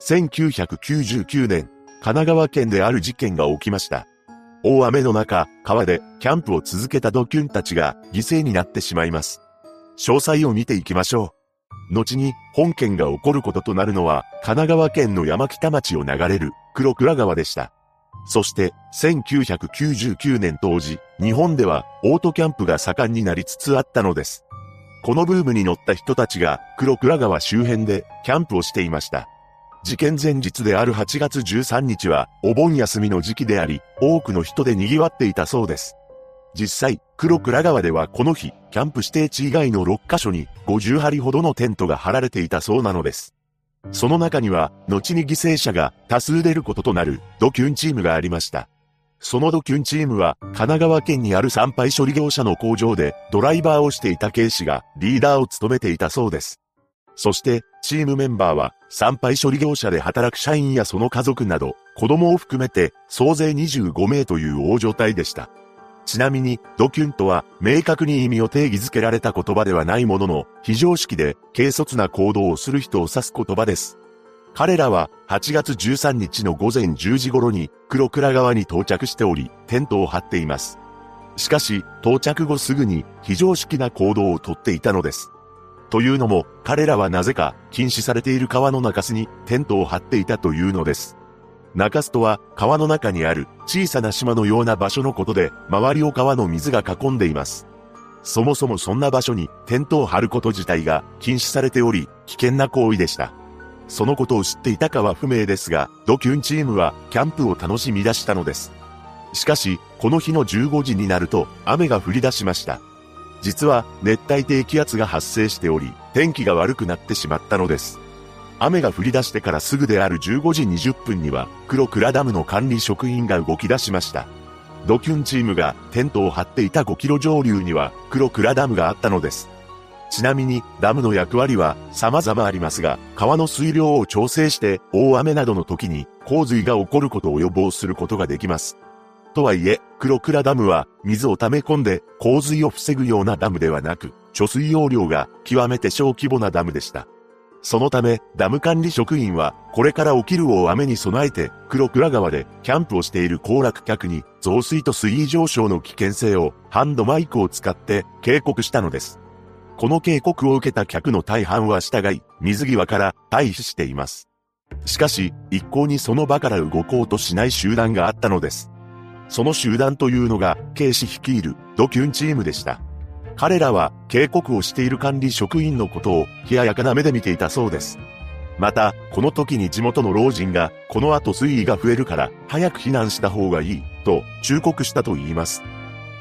1999年、神奈川県である事件が起きました。大雨の中、川でキャンプを続けたドキュンたちが犠牲になってしまいます。詳細を見ていきましょう。後に本件が起こることとなるのは、神奈川県の山北町を流れる黒倉川でした。そして、1999年当時、日本ではオートキャンプが盛んになりつつあったのです。このブームに乗った人たちが黒倉川周辺でキャンプをしていました。事件前日である8月13日はお盆休みの時期であり、多くの人で賑わっていたそうです。実際、黒倉川ではこの日、キャンプ指定地以外の6カ所に50張ほどのテントが張られていたそうなのです。その中には、後に犠牲者が多数出ることとなるドキュンチームがありました。そのドキュンチームは、神奈川県にある産廃処理業者の工場でドライバーをしていた警視がリーダーを務めていたそうです。そして、チームメンバーは、産廃処理業者で働く社員やその家族など、子供を含めて、総勢25名という大所帯でした。ちなみに、ドキュンとは、明確に意味を定義づけられた言葉ではないものの、非常識で、軽率な行動をする人を指す言葉です。彼らは、8月13日の午前10時頃に、黒倉川に到着しており、テントを張っています。しかし、到着後すぐに、非常識な行動をとっていたのです。というのも、彼らはなぜか禁止されている川の中州にテントを張っていたというのです。中州とは川の中にある小さな島のような場所のことで、周りを川の水が囲んでいます。そもそもそんな場所にテントを張ること自体が禁止されており、危険な行為でした。そのことを知っていたかは不明ですが、ドキュンチームはキャンプを楽しみ出したのです。しかし、この日の15時になると雨が降り出しました。実は熱帯低気圧が発生しており、天気が悪くなってしまったのです。雨が降り出してからすぐである15時20分には、黒倉ダムの管理職員が動き出しました。ドキュンチームがテントを張っていた5キロ上流には黒倉ダムがあったのです。ちなみにダムの役割は様々ありますが、川の水量を調整して大雨などの時に洪水が起こることを予防することができます。とはいえ、黒倉ダムは水を溜め込んで洪水を防ぐようなダムではなく、貯水容量が極めて小規模なダムでした。そのため、ダム管理職員は、これから起きる大雨に備えて、黒倉川でキャンプをしている行楽客に、増水と水位上昇の危険性を、ハンドマイクを使って警告したのです。この警告を受けた客の大半は従い、水際から退避しています。しかし、一向にその場から動こうとしない集団があったのです。その集団というのが、警視率いるドキュンチームでした。彼らは警告をしている管理職員のことを冷ややかな目で見ていたそうです。また、この時に地元の老人が、この後水位が増えるから、早く避難した方がいい、と忠告したと言います。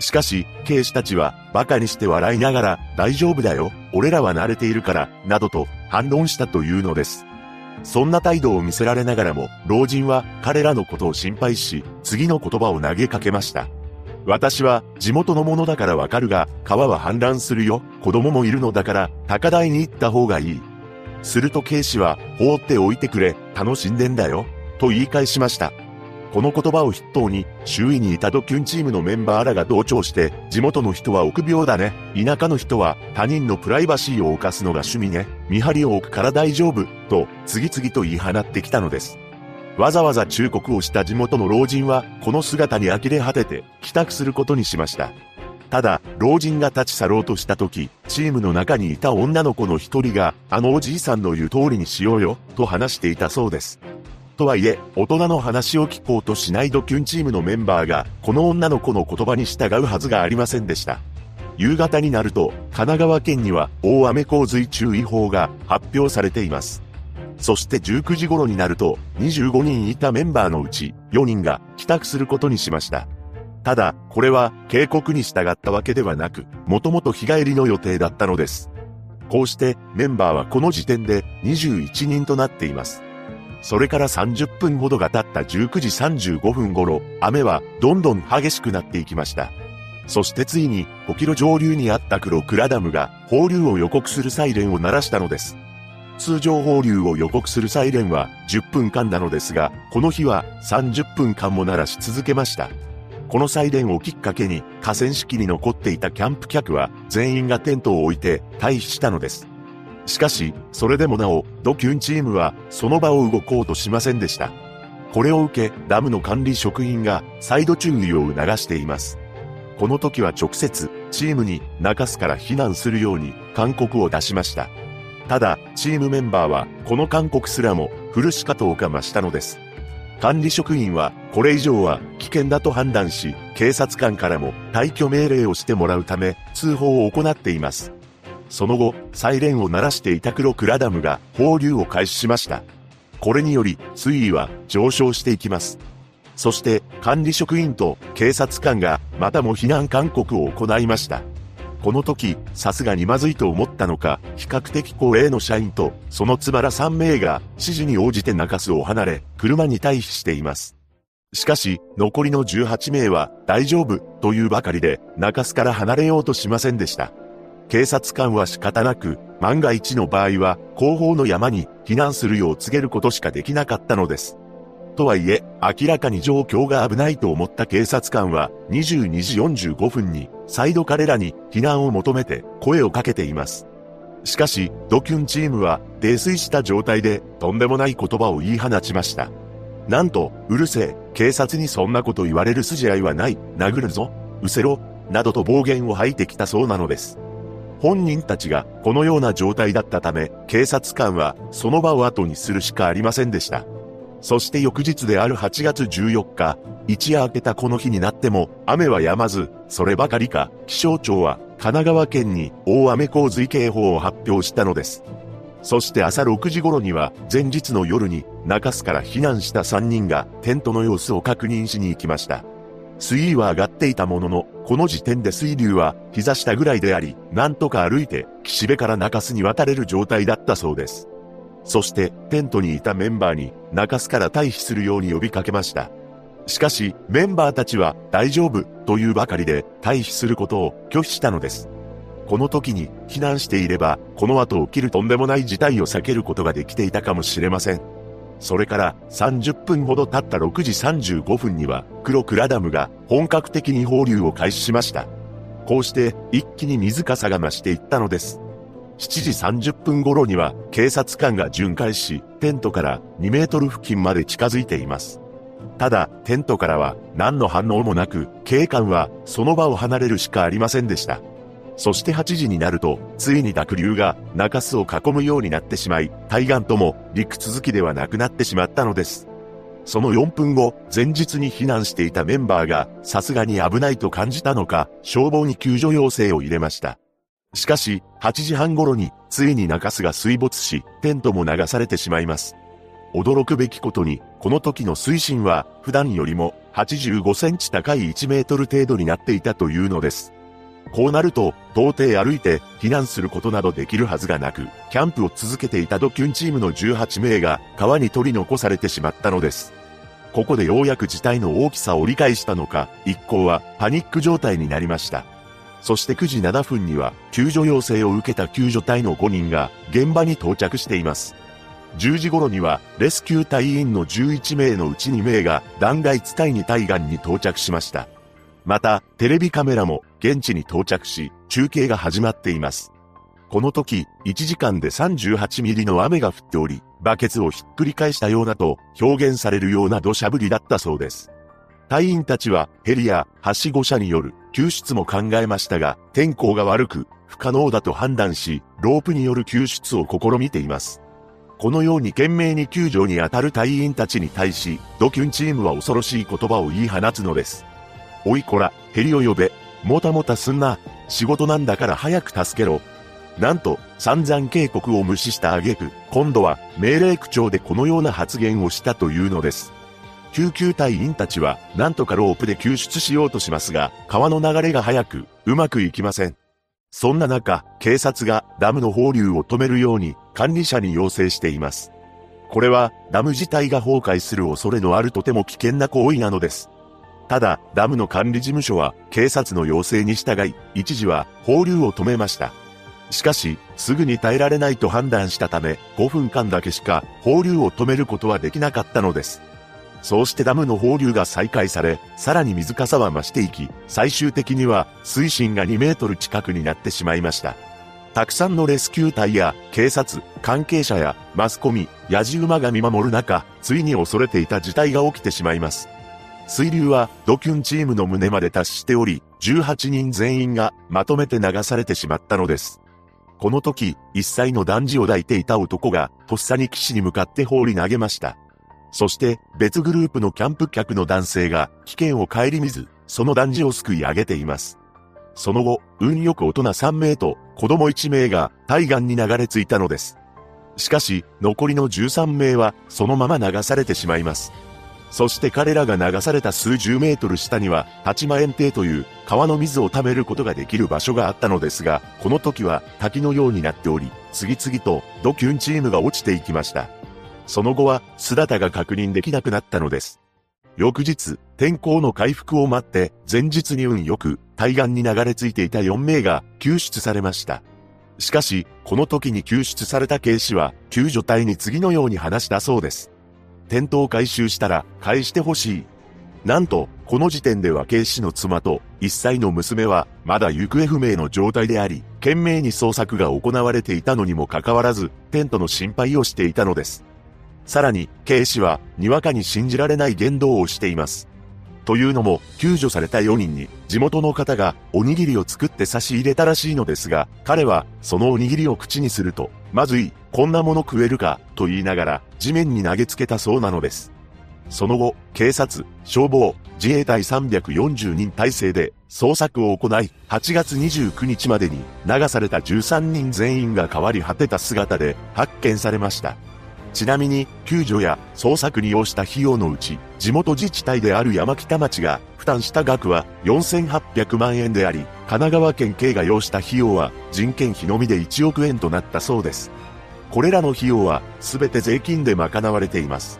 しかし、警視たちは、馬鹿にして笑いながら、大丈夫だよ、俺らは慣れているから、などと反論したというのです。そんな態度を見せられながらも、老人は彼らのことを心配し、次の言葉を投げかけました。私は地元のものだからわかるが、川は氾濫するよ。子供もいるのだから、高台に行った方がいい。すると警視は、放っておいてくれ、楽しんでんだよ。と言い返しました。この言葉を筆頭に、周囲にいたドキュンチームのメンバーらが同調して、地元の人は臆病だね。田舎の人は他人のプライバシーを犯すのが趣味ね。見張りを置くから大丈夫。と、次々と言い放ってきたのです。わざわざ忠告をした地元の老人は、この姿に呆れ果てて、帰宅することにしました。ただ、老人が立ち去ろうとした時、チームの中にいた女の子の一人が、あのおじいさんの言う通りにしようよ、と話していたそうです。とはいえ、大人の話を聞こうとしないドキュンチームのメンバーが、この女の子の言葉に従うはずがありませんでした。夕方になると、神奈川県には大雨洪水注意報が発表されています。そして19時頃になると、25人いたメンバーのうち4人が帰宅することにしました。ただ、これは警告に従ったわけではなく、もともと日帰りの予定だったのです。こうしてメンバーはこの時点で21人となっています。それから30分ほどが経った19時35分頃、雨はどんどん激しくなっていきました。そしてついに5キロ上流にあった黒倉ダムが放流を予告するサイレンを鳴らしたのです。通常放流を予告するサイレンは10分間なのですが、この日は30分間も鳴らし続けました。このサイレンをきっかけに河川敷に残っていたキャンプ客は全員がテントを置いて退避したのです。しかし、それでもなお、ドキュンチームは、その場を動こうとしませんでした。これを受け、ダムの管理職員が、再度注意を促しています。この時は直接、チームに、中洲から避難するように、勧告を出しました。ただ、チームメンバーは、この勧告すらも、古しかとうか増したのです。管理職員は、これ以上は危険だと判断し、警察官からも退去命令をしてもらうため、通報を行っています。その後、サイレンを鳴らしていた黒倉ダムが放流を開始しました。これにより、水位は上昇していきます。そして、管理職員と警察官がまたも避難勧告を行いました。この時、さすがにまずいと思ったのか、比較的高齢の社員と、そのつばら3名が、指示に応じて中洲を離れ、車に退避しています。しかし、残りの18名は、大丈夫、というばかりで、中洲から離れようとしませんでした。警察官は仕方なく、万が一の場合は、後方の山に避難するよう告げることしかできなかったのです。とはいえ、明らかに状況が危ないと思った警察官は、22時45分に、再度彼らに避難を求めて声をかけています。しかし、ドキュンチームは、泥酔した状態で、とんでもない言葉を言い放ちました。なんと、うるせえ、警察にそんなこと言われる筋合いはない、殴るぞ、うせろ、などと暴言を吐いてきたそうなのです。本人たちがこのような状態だったため、警察官はその場を後にするしかありませんでした。そして翌日である8月14日、一夜明けたこの日になっても、雨は止まず、そればかりか、気象庁は神奈川県に大雨洪水警報を発表したのです。そして朝6時頃には、前日の夜に、中洲から避難した3人が、テントの様子を確認しに行きました。水位は上がっていたものの、この時点で水流は膝下ぐらいであり、なんとか歩いて、岸辺から中洲に渡れる状態だったそうです。そしてテントにいたメンバーに中洲から退避するように呼びかけました。しかしメンバーたちは大丈夫というばかりで退避することを拒否したのです。この時に避難していればこの後起きるとんでもない事態を避けることができていたかもしれません。それから30分ほど経った6時35分には黒クラダムが本格的に放流を開始しました。こうして一気に水かさが増していったのです。7時30分頃には警察官が巡回し、テントから2メートル付近まで近づいています。ただ、テントからは何の反応もなく、警官はその場を離れるしかありませんでした。そして8時になると、ついに濁流が中洲を囲むようになってしまい、対岸とも陸続きではなくなってしまったのです。その4分後、前日に避難していたメンバーが、さすがに危ないと感じたのか、消防に救助要請を入れました。しかし、8時半頃に、ついに中洲が水没し、テントも流されてしまいます。驚くべきことに、この時の水深は、普段よりも85センチ高い1メートル程度になっていたというのです。こうなると、到底歩いて避難することなどできるはずがなく、キャンプを続けていたドキュンチームの18名が川に取り残されてしまったのです。ここでようやく事態の大きさを理解したのか、一行はパニック状態になりました。そして9時7分には救助要請を受けた救助隊の5人が現場に到着しています。10時頃にはレスキュー隊員の11名のうち2名が断崖地帯に対岸に到着しました。また、テレビカメラも現地に到着し、中継が始まっています。この時、1時間で38ミリの雨が降っており、バケツをひっくり返したようなと表現されるような土砂降りだったそうです。隊員たちはヘリやはしご車による救出も考えましたが、天候が悪く不可能だと判断し、ロープによる救出を試みています。このように懸命に救助に当たる隊員たちに対し、ドキュンチームは恐ろしい言葉を言い放つのです。おいこら、ヘリを呼べ。もたもたすんな。仕事なんだから早く助けろ。なんと、散々警告を無視した挙句、今度は命令口調でこのような発言をしたというのです。救急隊員たちは、なんとかロープで救出しようとしますが、川の流れが速く、うまくいきません。そんな中、警察がダムの放流を止めるように管理者に要請しています。これは、ダム自体が崩壊する恐れのあるとても危険な行為なのです。ただ、ダムの管理事務所は、警察の要請に従い、一時は放流を止めました。しかし、すぐに耐えられないと判断したため、5分間だけしか放流を止めることはできなかったのです。そうしてダムの放流が再開され、さらに水かさは増していき、最終的には水深が2メートル近くになってしまいました。たくさんのレスキュー隊や警察、関係者やマスコミ、ヤジ馬が見守る中、ついに恐れていた事態が起きてしまいます。水流はドキュンチームの胸まで達しており、18人全員がまとめて流されてしまったのです。この時、一歳の男児を抱いていた男が、とっさに岸に向かって放り投げました。そして、別グループのキャンプ客の男性が、危険を顧みず、その男児を救い上げています。その後、運よく大人3名と子供1名が対岸に流れ着いたのです。しかし、残りの13名はそのまま流されてしまいます。そして彼らが流された数十メートル下には、八万円亭という川の水を貯めることができる場所があったのですが、この時は滝のようになっており、次々とドキュンチームが落ちていきました。その後は姿が確認できなくなったのです。翌日、天候の回復を待って、前日に運よく、対岸に流れ着いていた4名が救出されました。しかし、この時に救出された警視は、救助隊に次のように話したそうです。テントを回収したら返してほしい。なんと、この時点では警視の妻と1歳の娘はまだ行方不明の状態であり、懸命に捜索が行われていたのにもかかわらず、テントの心配をしていたのです。さらに、警視は、にわかに信じられない言動をしています。というのも、救助された4人に、地元の方がおにぎりを作って差し入れたらしいのですが、彼は、そのおにぎりを口にすると、まずい、こんなもの食えるか、と言いながら、地面に投げつけたそうなのです。その後、警察、消防、自衛隊340人体制で捜索を行い、8月29日までに流された13人全員が変わり果てた姿で発見されました。ちなみに、救助や捜索に要した費用のうち、地元自治体である山北町が負担した額は4800万円であり、神奈川県警が要した費用は人件費のみで1億円となったそうです。これらの費用は全て税金で賄われています。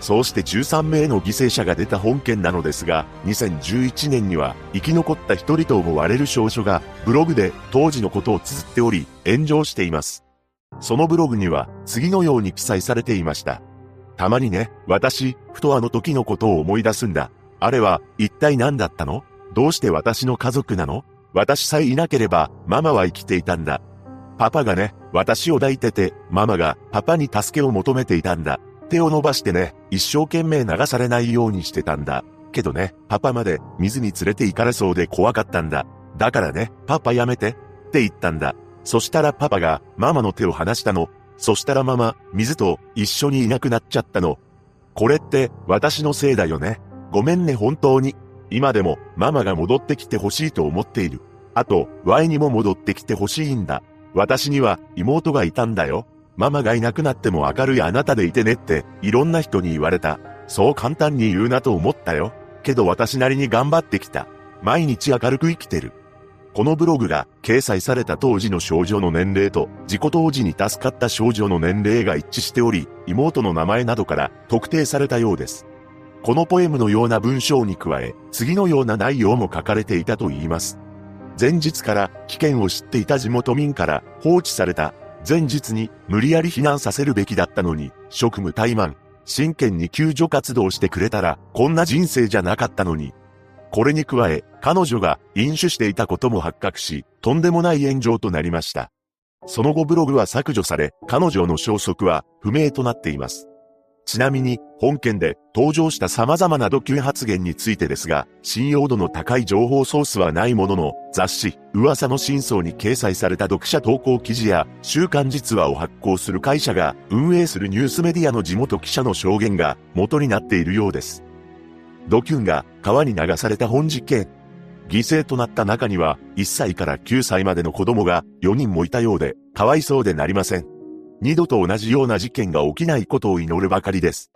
そうして13名の犠牲者が出た本件なのですが、2011年には生き残った一人と思われる少女がブログで当時のことを綴っており、炎上しています。そのブログには次のように記載されていました。たまにね、私、ふとあの時のことを思い出すんだ。あれは、一体何だったの？どうして私の家族なの？私さえいなければ、ママは生きていたんだ。パパがね、私を抱いてて、ママがパパに助けを求めていたんだ。手を伸ばしてね、一生懸命流されないようにしてたんだ。けどね、パパまで水に連れて行かれそうで怖かったんだ。だからね、パパやめて、って言ったんだ。そしたらパパがママの手を離したの。そしたらママ、水と一緒にいなくなっちゃったの。これって私のせいだよね。ごめんね本当に。今でもママが戻ってきてほしいと思っている。あと、Y にも戻ってきてほしいんだ。私には妹がいたんだよ。ママがいなくなっても明るいあなたでいてねっていろんな人に言われた。そう簡単に言うなと思ったよ。けど私なりに頑張ってきた。毎日明るく生きてる。このブログが掲載された当時の少女の年齢と事故当時に助かった少女の年齢が一致しており、妹の名前などから特定されたようです。このポエムのような文章に加え、次のような内容も書かれていたと言います。前日から危険を知っていた地元民から放置された前日に無理やり避難させるべきだったのに、職務怠慢、真剣に救助活動してくれたら、こんな人生じゃなかったのに、これに加え、彼女が飲酒していたことも発覚し、とんでもない炎上となりました。その後ブログは削除され、彼女の消息は不明となっています。ちなみに、本件で登場した様々なドキュン発言についてですが、信用度の高い情報ソースはないものの、雑誌、噂の真相に掲載された読者投稿記事や、週刊実話を発行する会社が運営するニュースメディアの地元記者の証言が元になっているようです。ドキュンが川に流された本実験。犠牲となった中には1歳から9歳までの子供が4人もいたようで、かわいそうでなりません。二度と同じような事件が起きないことを祈るばかりです。